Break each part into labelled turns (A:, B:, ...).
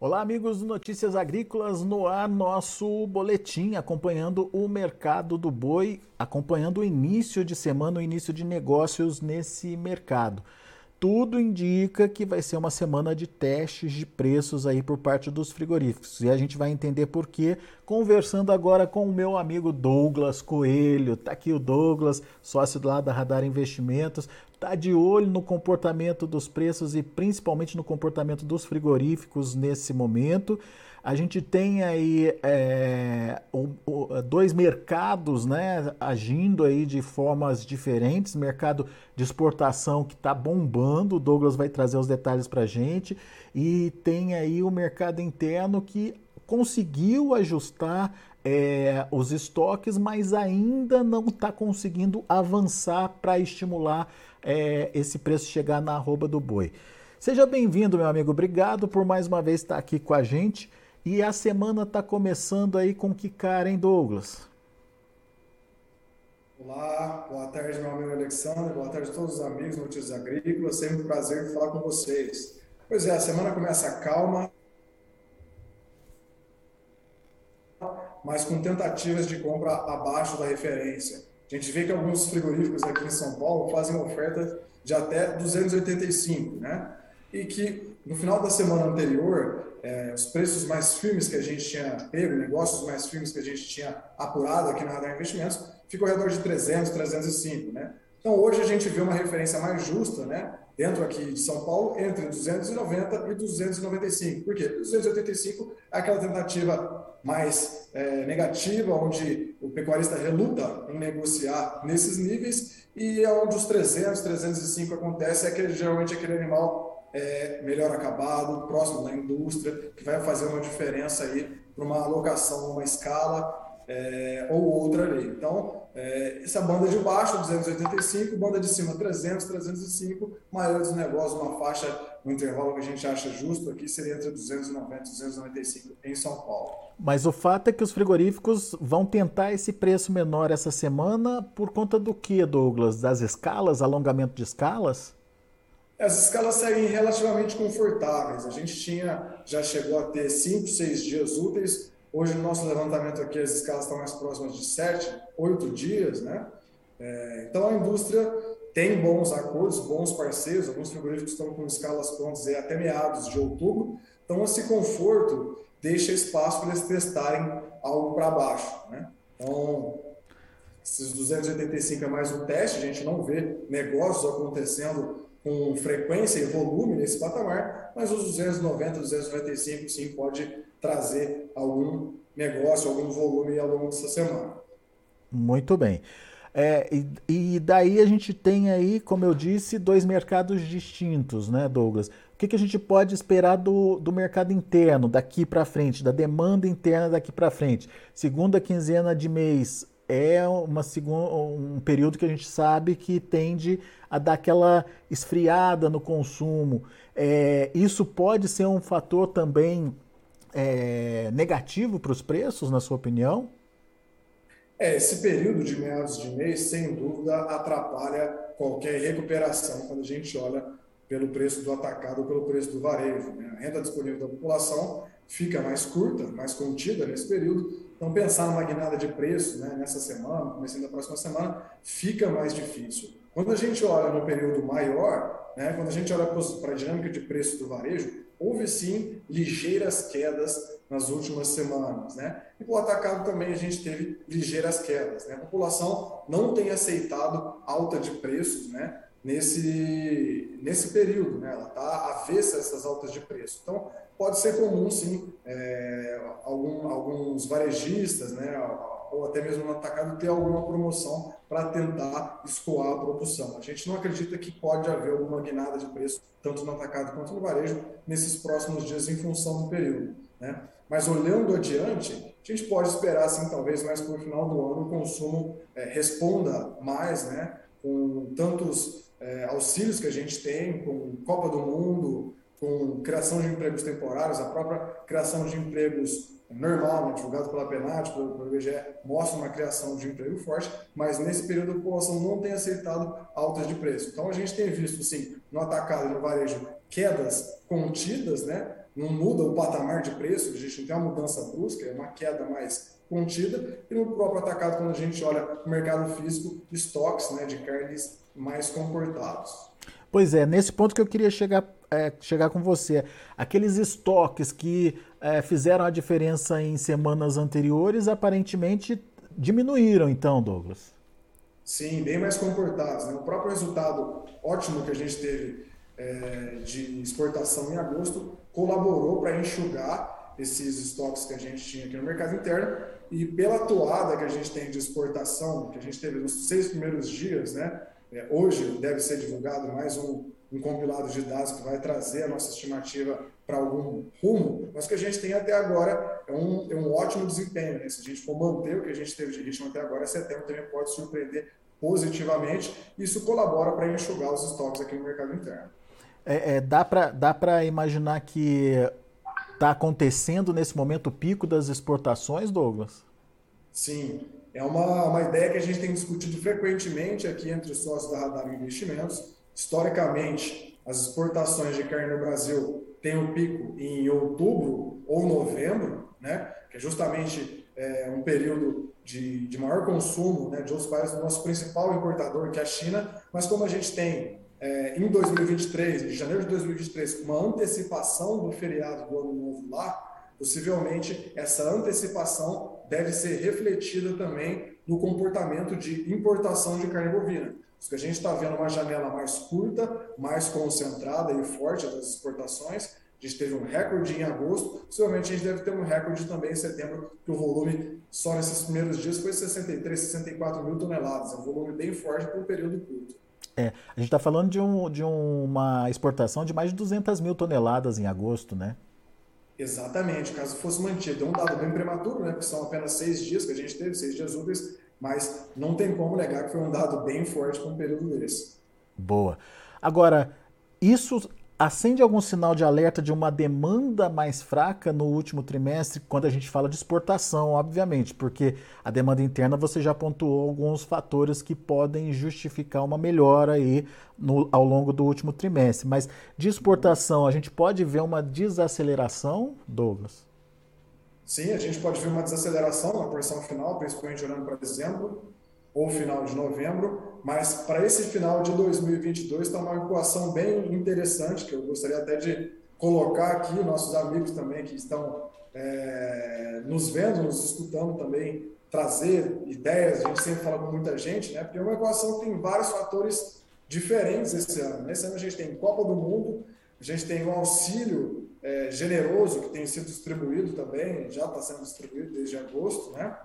A: Olá, amigos do Notícias Agrícolas, no ar nosso boletim acompanhando o mercado do boi, acompanhando o início de semana, o início de negócios nesse mercado. Tudo indica que vai ser uma semana de testes de preços aí por parte dos frigoríficos. E a gente vai entender por quê, conversando agora com o meu amigo Douglas Coelho. Tá aqui o Douglas, sócio lá da Radar Investimentos está de olho no comportamento dos preços e principalmente no comportamento dos frigoríficos nesse momento. A gente tem aí é, dois mercados né, agindo aí de formas diferentes. Mercado de exportação que está bombando, o Douglas vai trazer os detalhes para a gente. E tem aí o mercado interno que conseguiu ajustar é, os estoques, mas ainda não está conseguindo avançar para estimular é, esse preço chegar na arroba do boi. Seja bem-vindo, meu amigo. Obrigado por mais uma vez estar aqui com a gente. E a semana está começando aí com que cara, hein, Douglas?
B: Olá, boa tarde, meu amigo Alexandre, boa tarde a todos os amigos Notícias Agrícolas, sempre um prazer falar com vocês. Pois é, a semana começa calma, mas com tentativas de compra abaixo da referência. A gente vê que alguns frigoríficos aqui em São Paulo fazem oferta de até 285, né? E que no final da semana anterior, é, os preços mais firmes que a gente tinha pego, negócios mais firmes que a gente tinha apurado aqui na Radar Investimentos, ficou ao redor de 300, 305, né? Então hoje a gente vê uma referência mais justa, né? Dentro aqui de São Paulo, entre 290 e 295. Por quê? 285 é aquela tentativa mais é, negativa, onde o pecuarista reluta em negociar nesses níveis, e é onde os 300, 305 acontece, é que geralmente aquele animal é melhor acabado, próximo da indústria, que vai fazer uma diferença aí para uma alocação numa escala é, ou outra ali. Então, é, essa banda de baixo, 285, banda de cima, 300, 305, maior dos negócios, uma faixa, um intervalo que a gente acha justo aqui seria entre 290 e 295 em São Paulo.
A: Mas o fato é que os frigoríficos vão tentar esse preço menor essa semana por conta do que, Douglas? Das escalas, alongamento de escalas?
B: As escalas seguem relativamente confortáveis. A gente tinha, já chegou a ter 5, 6 dias úteis Hoje, no nosso levantamento aqui, as escalas estão mais próximas de 7, 8 dias, né? É, então, a indústria tem bons acordos, bons parceiros, alguns frigoríficos estão com escalas prontas aí até meados de outubro. Então, esse conforto deixa espaço para eles testarem algo para baixo, né? Então, esses 285 é mais um teste, a gente não vê negócios acontecendo com frequência e volume nesse patamar, mas os 290, 295 sim pode trazer algum negócio, algum volume ao longo dessa semana.
A: Muito bem. É, e, e, daí a gente tem aí, como eu disse, dois mercados distintos, né, Douglas? O que, que a gente pode esperar do, do mercado interno daqui para frente, da demanda interna daqui para frente? Segunda quinzena de mês é uma um período que a gente sabe que tende a dar aquela esfriada no consumo. É, isso pode ser um fator também é, negativo para os preços, na sua opinião?
B: É, esse período de meados de mês, sem dúvida, atrapalha qualquer recuperação quando a gente olha pelo preço do atacado ou pelo preço do varejo. Né? A renda disponível da população fica mais curta, mais contida nesse período. Então, pensar numa guinada de preço né, nessa semana, começando da próxima semana, fica mais difícil. Quando a gente olha no período maior, né, quando a gente olha para a dinâmica de preço do varejo, houve sim ligeiras quedas nas últimas semanas, né? E o atacado também a gente teve ligeiras quedas, né? A população não tem aceitado alta de preços, né? Nesse, nesse período, né? Ela está avessa a essas altas de preço. Então, pode ser comum, sim, é, algum, alguns varejistas, né? ou até mesmo no atacado, ter alguma promoção para tentar escoar a produção. A gente não acredita que pode haver alguma guinada de preço, tanto no atacado quanto no varejo, nesses próximos dias, em função do período. Né? Mas olhando adiante, a gente pode esperar, assim, talvez mais para o final do ano, o consumo é, responda mais, né? com tantos é, auxílios que a gente tem, com Copa do Mundo, com criação de empregos temporários, a própria criação de empregos normal, né, divulgado pela pelo, pelo IBGE, mostra uma criação de emprego forte, mas nesse período a população não tem aceitado altas de preço. Então a gente tem visto, sim, no atacado e no varejo, quedas contidas, né, não muda o patamar de preço, a gente não tem uma mudança brusca, é uma queda mais contida, e no próprio atacado, quando a gente olha o mercado físico, estoques né, de carnes mais comportados.
A: Pois é, nesse ponto que eu queria chegar, é, chegar com você. Aqueles estoques que é, fizeram a diferença em semanas anteriores, aparentemente diminuíram, então, Douglas.
B: Sim, bem mais comportados. Né? O próprio resultado ótimo que a gente teve é, de exportação em agosto colaborou para enxugar esses estoques que a gente tinha aqui no mercado interno e pela toada que a gente tem de exportação, que a gente teve nos seis primeiros dias, né? É, hoje deve ser divulgado mais um, um compilado de dados que vai trazer a nossa estimativa para algum rumo, mas o que a gente tem até agora é um, é um ótimo desempenho. Né? Se a gente for manter o que a gente teve de ritmo até agora, setembro também pode surpreender positivamente. Isso colabora para enxugar os estoques aqui no mercado interno.
A: É, é, dá para dá imaginar que está acontecendo nesse momento o pico das exportações, Douglas?
B: Sim, é uma, uma ideia que a gente tem discutido frequentemente aqui entre os sócios da Radar Investimentos. Historicamente, as exportações de carne no Brasil têm um pico em outubro ou novembro, né? que é justamente é, um período de, de maior consumo né, de outros países, do nosso principal importador, que é a China, mas como a gente tem é, em 2023, em janeiro de 2023, uma antecipação do feriado do ano novo lá, possivelmente essa antecipação deve ser refletida também no comportamento de importação de carne bovina. Porque a gente está vendo uma janela mais curta, mais concentrada e forte das exportações, a gente teve um recorde em agosto, possivelmente a gente deve ter um recorde também em setembro, que o volume só nesses primeiros dias foi 63, 64 mil toneladas. É um volume bem forte para um período curto.
A: É, a gente está falando de, um, de uma exportação de mais de 200 mil toneladas em agosto, né?
B: Exatamente, caso fosse mantido. É um dado bem prematuro, né? Porque são apenas seis dias que a gente teve, seis dias úteis, mas não tem como negar que foi um dado bem forte para um período desse.
A: Boa. Agora, isso acende algum sinal de alerta de uma demanda mais fraca no último trimestre, quando a gente fala de exportação, obviamente, porque a demanda interna você já pontuou alguns fatores que podem justificar uma melhora aí no, ao longo do último trimestre. Mas de exportação, a gente pode ver uma desaceleração, Douglas?
B: Sim, a gente pode ver uma desaceleração na porção final, principalmente olhando para dezembro ou final de novembro, mas para esse final de 2022 está uma equação bem interessante que eu gostaria até de colocar aqui, nossos amigos também que estão é, nos vendo, nos escutando também, trazer ideias, a gente sempre fala com muita gente, né? porque é uma equação tem vários fatores diferentes esse ano. Nesse ano a gente tem Copa do Mundo, a gente tem um auxílio é, generoso que tem sido distribuído também, já está sendo distribuído desde agosto, né?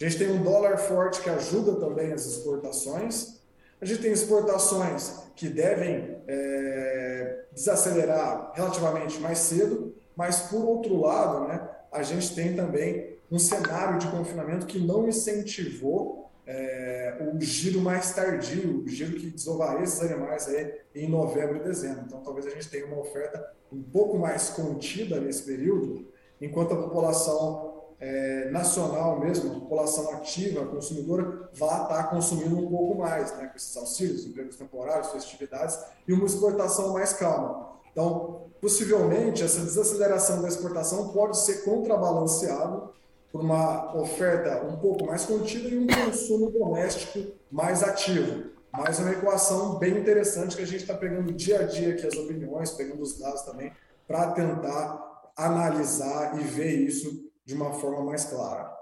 B: A gente tem um dólar forte que ajuda também as exportações. A gente tem exportações que devem é, desacelerar relativamente mais cedo, mas por outro lado, né, a gente tem também um cenário de confinamento que não incentivou é, o giro mais tardio, o giro que desovaria esses animais aí em novembro e dezembro. Então, talvez a gente tenha uma oferta um pouco mais contida nesse período, enquanto a população é, nacional mesmo, a população ativa, consumidora, vá estar consumindo um pouco mais, né, com esses auxílios, empregos temporários, festividades, e uma exportação mais calma. Então, possivelmente, essa desaceleração da exportação pode ser contrabalanceado por uma oferta um pouco mais contida e um consumo doméstico mais ativo. Mais uma equação bem interessante que a gente está pegando dia a dia aqui as opiniões, pegando os dados também, para tentar analisar e ver isso de uma forma mais clara.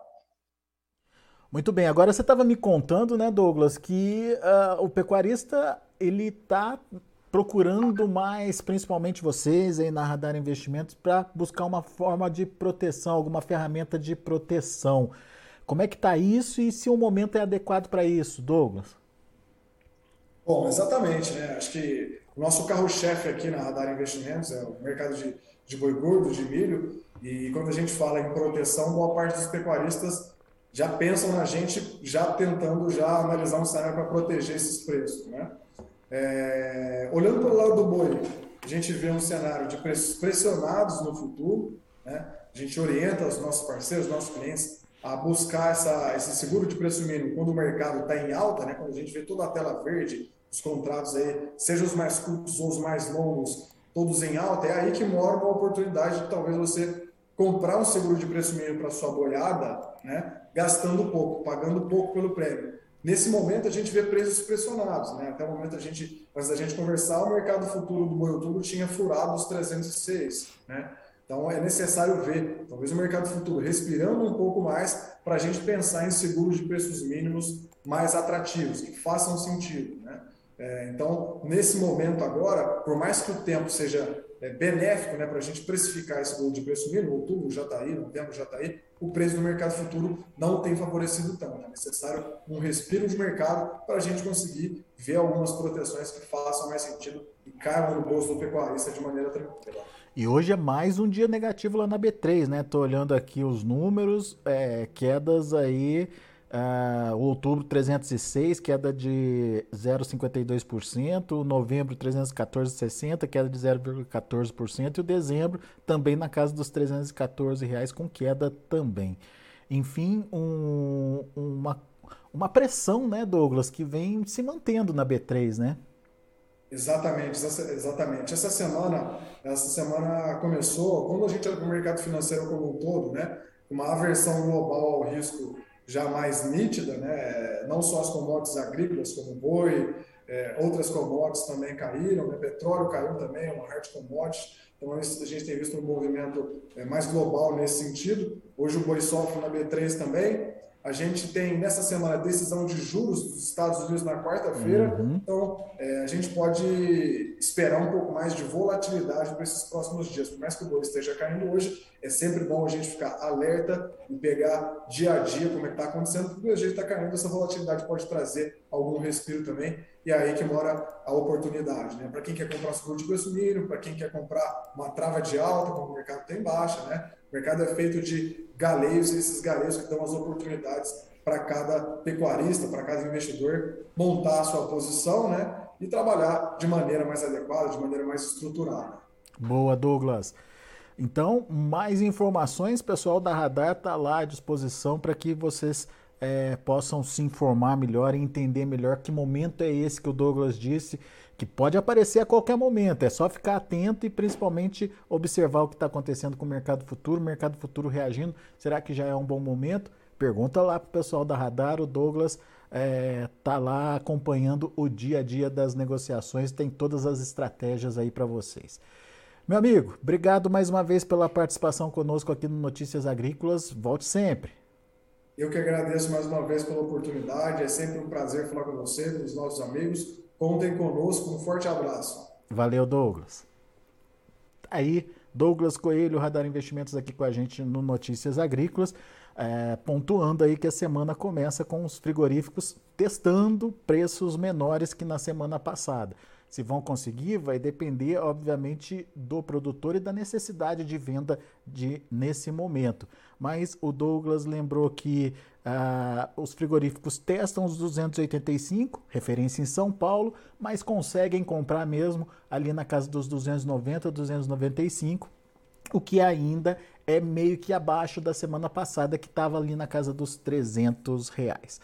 A: Muito bem, agora você estava me contando, né, Douglas, que uh, o pecuarista ele está procurando mais, principalmente vocês aí na Radar Investimentos, para buscar uma forma de proteção, alguma ferramenta de proteção. Como é que está isso e se o momento é adequado para isso, Douglas?
B: Bom, exatamente, né? Acho que o nosso carro-chefe aqui na Radar Investimentos é o mercado de, de boi gordo, de milho, e quando a gente fala em proteção, boa parte dos pecuaristas já pensam na gente já tentando já analisar um cenário para proteger esses preços, né? É, olhando para o lado do boi, a gente vê um cenário de preços pressionados no futuro, né? A gente orienta os nossos parceiros, os nossos clientes a buscar essa, esse seguro de preço mínimo quando o mercado está em alta, né? Quando a gente vê toda a tela verde, os contratos aí, seja os mais curtos ou os mais longos, todos em alta, é aí que mora uma oportunidade de talvez você comprar um seguro de preço mínimo para sua boiada, né, gastando pouco, pagando pouco pelo prêmio. Nesse momento a gente vê preços pressionados, né? Até o momento a gente, antes da gente conversar, o mercado futuro do boi outubro tinha furado os 306, né? Então é necessário ver, talvez o mercado futuro respirando um pouco mais para a gente pensar em seguros de preços mínimos mais atrativos, que façam sentido, né? É, então, nesse momento agora, por mais que o tempo seja é, benéfico né, para a gente precificar esse bolo de preço mínimo, outubro já está aí, novembro já está aí, o preço do mercado futuro não tem favorecido tanto. É necessário um respiro de mercado para a gente conseguir ver algumas proteções que façam mais sentido e caiam no bolso do pecuarista de maneira tranquila.
A: E hoje é mais um dia negativo lá na B3, né? Tô olhando aqui os números, é, quedas aí Uh, outubro 306, queda de 0,52%, novembro 314,60, queda de 0,14%, e o dezembro também na casa dos 314 reais com queda também. Enfim, um, uma, uma pressão, né, Douglas, que vem se mantendo na B3, né?
B: Exatamente, exatamente. Essa semana, essa semana começou, quando a gente olha para o mercado financeiro como um todo, né, uma aversão global ao risco já mais nítida, né? não só as commodities agrícolas, como boi, é, outras commodities também caíram, né? petróleo caiu também, é uma hard commodity, então a gente tem visto um movimento é, mais global nesse sentido. Hoje o boi sofre na B3 também, a gente tem nessa semana a decisão de juros dos Estados Unidos na quarta-feira, uhum. então é, a gente pode esperar um pouco mais de volatilidade para esses próximos dias. Por mais que o boi esteja caindo hoje, é sempre bom a gente ficar alerta e pegar dia a dia como é está acontecendo, porque o jeito está caindo, essa volatilidade pode trazer algum respiro também, e é aí que mora a oportunidade. Né? Para quem quer comprar seguro de preço mínimo, para quem quer comprar uma trava de alta, como o mercado tem baixa, né? o mercado é feito de galeios, esses galeios que dão as oportunidades para cada pecuarista, para cada investidor montar a sua posição né? e trabalhar de maneira mais adequada, de maneira mais estruturada.
A: Boa, Douglas. Então, mais informações, pessoal da Radar está lá à disposição para que vocês é, possam se informar melhor e entender melhor que momento é esse que o Douglas disse, que pode aparecer a qualquer momento. É só ficar atento e principalmente observar o que está acontecendo com o mercado futuro, o mercado futuro reagindo. Será que já é um bom momento? Pergunta lá para o pessoal da Radar, o Douglas está é, tá lá acompanhando o dia a dia das negociações, tem todas as estratégias aí para vocês. Meu amigo, obrigado mais uma vez pela participação conosco aqui no Notícias Agrícolas. Volte sempre.
B: Eu que agradeço mais uma vez pela oportunidade. É sempre um prazer falar com você, com os nossos amigos. Contem conosco. Um forte abraço.
A: Valeu, Douglas. Aí, Douglas Coelho, Radar Investimentos, aqui com a gente no Notícias Agrícolas, é, pontuando aí que a semana começa com os frigoríficos testando preços menores que na semana passada. Se vão conseguir, vai depender, obviamente, do produtor e da necessidade de venda de, nesse momento. Mas o Douglas lembrou que ah, os frigoríficos testam os 285, referência em São Paulo, mas conseguem comprar mesmo ali na casa dos 290, 295, o que ainda é meio que abaixo da semana passada, que estava ali na casa dos 300 reais.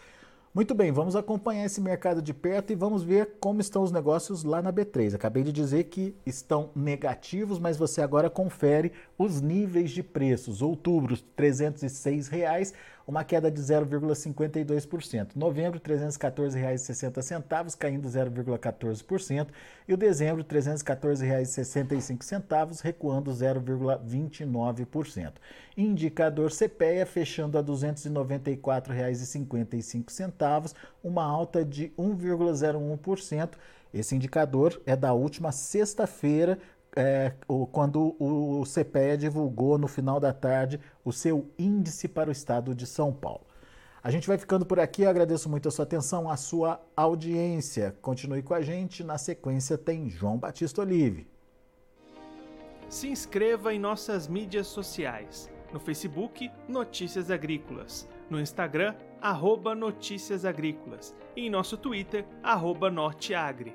A: Muito bem, vamos acompanhar esse mercado de perto e vamos ver como estão os negócios lá na B3. Acabei de dizer que estão negativos, mas você agora confere os níveis de preços. Outubro, 306 reais, uma queda de 0,52%. Novembro, R$ 314,60, caindo 0,14%. E o dezembro, R$ 314,65, recuando 0,29%. Indicador CPEA fechando a R$ 294,55, uma alta de 1,01%. Esse indicador é da última sexta-feira, é, quando o CPE divulgou no final da tarde o seu índice para o estado de São Paulo. A gente vai ficando por aqui, eu agradeço muito a sua atenção, a sua audiência. Continue com a gente, na sequência tem João Batista Olive.
C: Se inscreva em nossas mídias sociais. No Facebook, Notícias Agrícolas. No Instagram, arroba Notícias Agrícolas. E em nosso Twitter, arroba Norteagri.